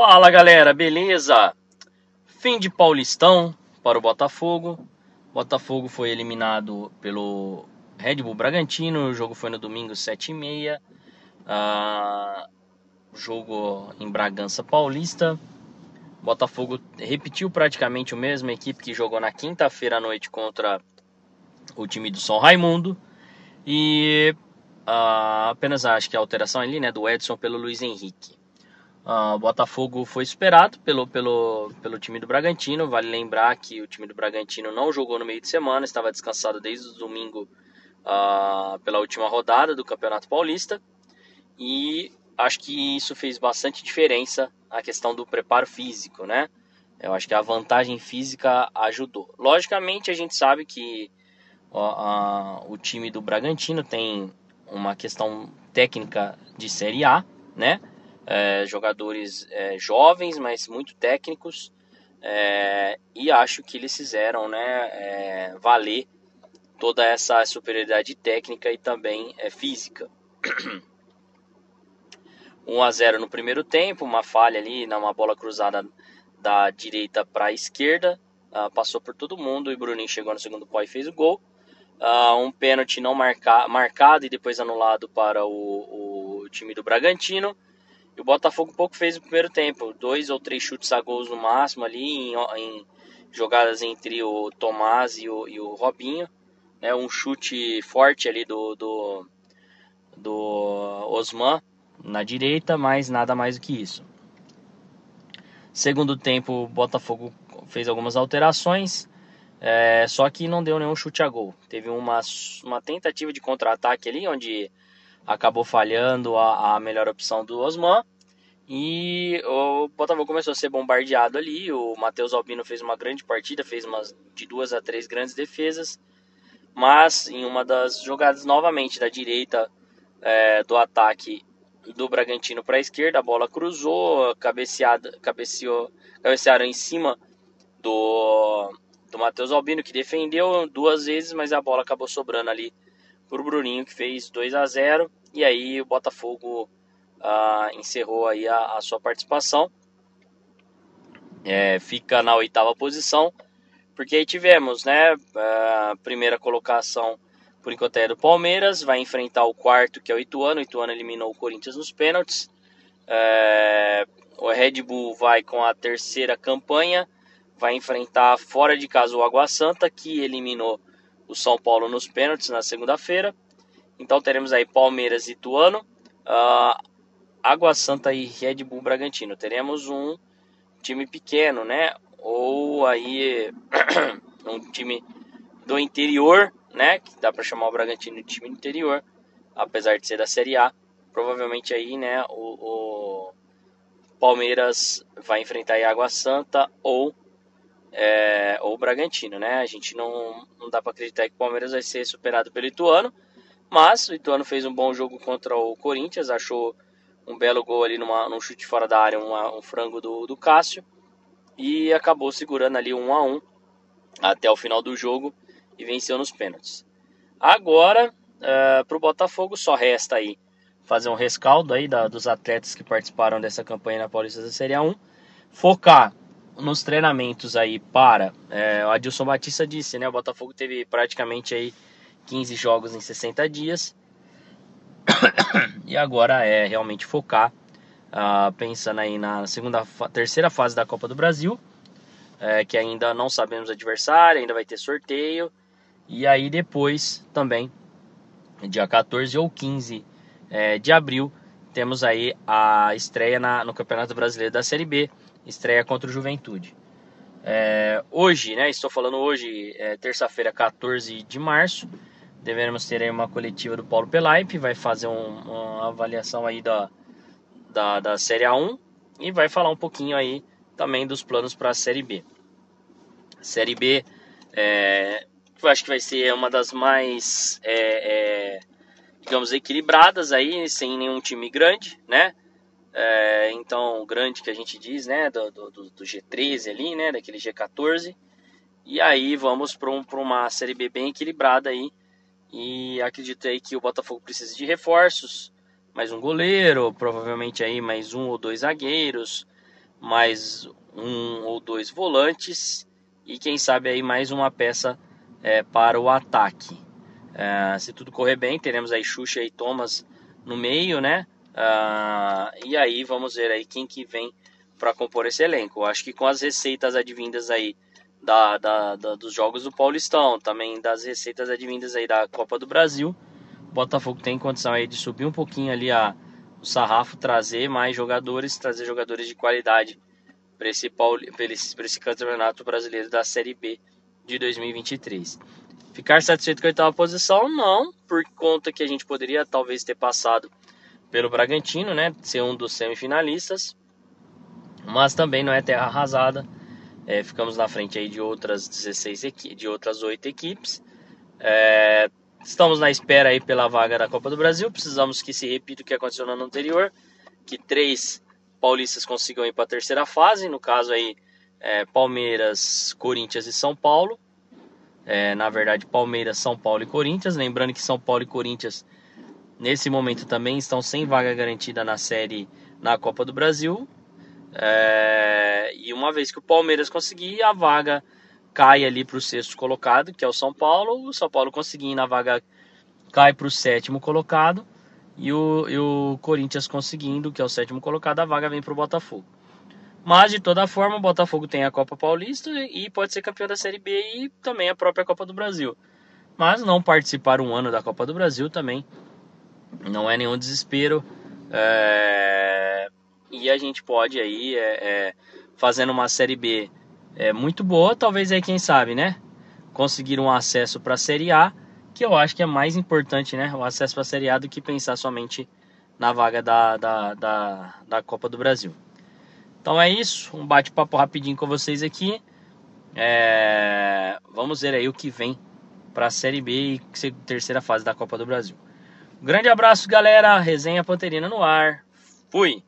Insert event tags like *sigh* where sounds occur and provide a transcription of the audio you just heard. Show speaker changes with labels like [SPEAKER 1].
[SPEAKER 1] Fala galera, beleza? Fim de Paulistão para o Botafogo. Botafogo foi eliminado pelo Red Bull Bragantino. O jogo foi no domingo 7h30. Ah, jogo em Bragança Paulista. Botafogo repetiu praticamente o mesmo, a equipe que jogou na quinta-feira à noite contra o time do São Raimundo. E ah, apenas acho que a alteração ali, né, do Edson pelo Luiz Henrique. Uh, o Botafogo foi superado pelo, pelo, pelo time do Bragantino. Vale lembrar que o time do Bragantino não jogou no meio de semana, estava descansado desde o domingo uh, pela última rodada do Campeonato Paulista. E acho que isso fez bastante diferença a questão do preparo físico, né? Eu acho que a vantagem física ajudou. Logicamente, a gente sabe que o time do Bragantino tem uma questão técnica de Série A, né? É, jogadores é, jovens, mas muito técnicos. É, e acho que eles fizeram né, é, valer toda essa superioridade técnica e também é, física. 1 *clears throat* a 0 no primeiro tempo, uma falha ali, uma bola cruzada da direita para a esquerda, uh, passou por todo mundo e Bruninho chegou no segundo pau e fez o gol. Uh, um pênalti não marca, marcado e depois anulado para o, o time do Bragantino. E o Botafogo pouco fez no primeiro tempo, dois ou três chutes a gols no máximo ali em, em jogadas entre o Tomás e o, e o Robinho, né? Um chute forte ali do, do, do Osman na direita, mas nada mais do que isso. Segundo tempo, o Botafogo fez algumas alterações, é, só que não deu nenhum chute a gol. Teve uma, uma tentativa de contra-ataque ali, onde acabou falhando a, a melhor opção do Osman. E o Botafogo começou a ser bombardeado ali. O Matheus Albino fez uma grande partida, fez umas de duas a três grandes defesas. Mas em uma das jogadas novamente da direita é, do ataque do Bragantino para a esquerda, a bola cruzou, cabeceada, cabeceou, cabecearam em cima do, do Matheus Albino, que defendeu duas vezes, mas a bola acabou sobrando ali para o Bruninho, que fez 2 a 0 e aí o Botafogo uh, encerrou aí a, a sua participação. É, fica na oitava posição, porque aí tivemos, né, a primeira colocação por enquanto é do Palmeiras, vai enfrentar o quarto que é o Ituano, o Ituano eliminou o Corinthians nos pênaltis. É, o Red Bull vai com a terceira campanha, vai enfrentar fora de casa o Água Santa, que eliminou o São Paulo nos pênaltis na segunda-feira. Então teremos aí Palmeiras e Ituano, uh, Água Santa e Red Bull Bragantino. Teremos um time pequeno, né? Ou aí *clears throat* um time do interior, né? Que dá para chamar o Bragantino de time interior, apesar de ser da Série A. Provavelmente aí, né? O, o Palmeiras vai enfrentar aí Água Santa ou é, ou Bragantino, né? A gente não, não dá para acreditar que o Palmeiras vai ser superado pelo Ituano. Mas o Ituano fez um bom jogo contra o Corinthians, achou um belo gol ali numa, num chute fora da área, uma, um frango do, do Cássio, e acabou segurando ali um a um até o final do jogo e venceu nos pênaltis. Agora, uh, é, para o Botafogo, só resta aí fazer um rescaldo aí da, dos atletas que participaram dessa campanha na Paulista da Série 1, focar nos treinamentos aí para, é, o Adilson Batista disse, né, o Botafogo teve praticamente aí 15 jogos em 60 dias. *coughs* e agora é realmente focar, uh, pensando aí na segunda, terceira fase da Copa do Brasil, é, que ainda não sabemos adversário, ainda vai ter sorteio. E aí depois também, dia 14 ou 15 é, de abril, temos aí a estreia na, no Campeonato Brasileiro da Série B, estreia contra o Juventude. É, hoje, né, estou falando hoje, é, terça-feira, 14 de março, Devemos ter aí uma coletiva do Paulo Pelaipe, vai fazer um, uma avaliação aí da, da, da Série A1 e vai falar um pouquinho aí também dos planos para a Série B. Série B, é, eu acho que vai ser uma das mais, é, é, digamos, equilibradas aí, sem nenhum time grande, né? É, então, grande que a gente diz, né? Do, do, do, G13 ali, né? Daquele G14. E aí vamos para um, uma Série B bem equilibrada aí, e acreditei que o Botafogo precisa de reforços, mais um goleiro, provavelmente aí mais um ou dois zagueiros, mais um ou dois volantes e quem sabe aí mais uma peça é, para o ataque. É, se tudo correr bem, teremos aí Xuxa e Thomas no meio, né? Uh, e aí vamos ver aí quem que vem para compor esse elenco. Acho que com as receitas advindas aí da, da, da, dos jogos do Paulistão, também das receitas advindas aí da Copa do Brasil, o Botafogo tem condição aí de subir um pouquinho ali a, o sarrafo, trazer mais jogadores, trazer jogadores de qualidade para esse, esse, esse campeonato brasileiro da Série B de 2023. Ficar satisfeito com a oitava posição? Não, por conta que a gente poderia talvez ter passado pelo Bragantino, né? Ser um dos semifinalistas. Mas também não é terra arrasada. É, ficamos na frente aí de outras 16 equipes, de outras 8 equipes. É, estamos na espera aí pela vaga da Copa do Brasil. Precisamos que se repita o que aconteceu no ano anterior, que três paulistas consigam ir para a terceira fase. No caso aí, é, Palmeiras, Corinthians e São Paulo é, na verdade, Palmeiras, São Paulo e Corinthians. Lembrando que São Paulo e Corinthians, nesse momento, também estão sem vaga garantida na série na Copa do Brasil. É, e uma vez que o Palmeiras conseguir, a vaga cai ali para o sexto colocado, que é o São Paulo. O São Paulo conseguindo, a vaga cai para o sétimo colocado. E o, e o Corinthians conseguindo, que é o sétimo colocado, a vaga vem para o Botafogo. Mas de toda forma, o Botafogo tem a Copa Paulista e pode ser campeão da Série B e também a própria Copa do Brasil. Mas não participar um ano da Copa do Brasil também não é nenhum desespero. É... E a gente pode aí, é, é, fazendo uma Série B é, muito boa, talvez aí, quem sabe, né? Conseguir um acesso para a Série A, que eu acho que é mais importante, né? O acesso para a Série A do que pensar somente na vaga da, da, da, da Copa do Brasil. Então é isso, um bate-papo rapidinho com vocês aqui. É... Vamos ver aí o que vem para a Série B e terceira fase da Copa do Brasil. Grande abraço, galera. Resenha Panterina no ar. Fui!